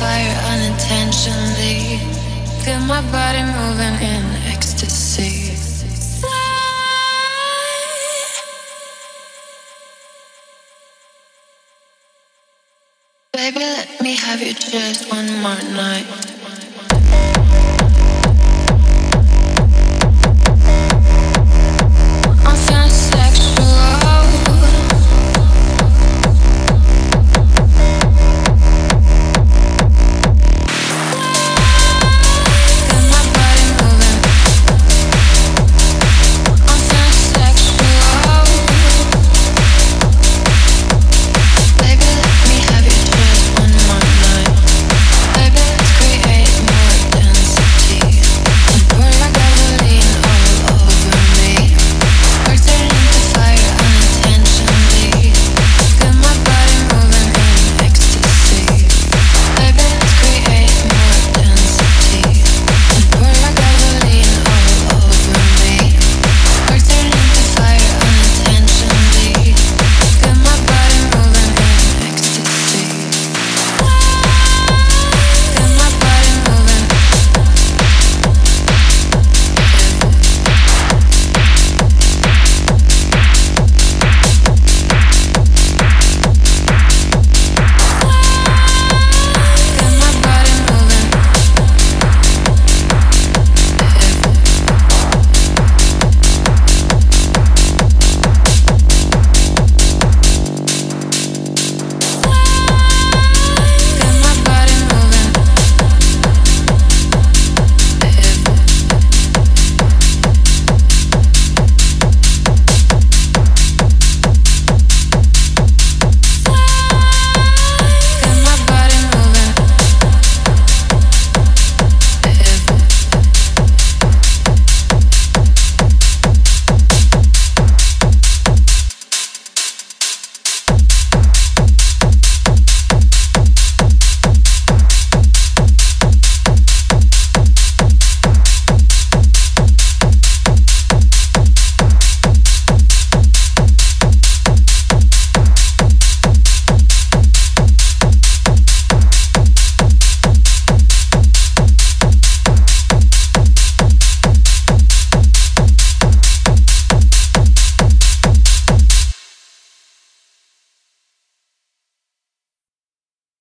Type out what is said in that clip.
fire unintentionally. Feel my body moving in ecstasy. Baby, let me have you just one more night.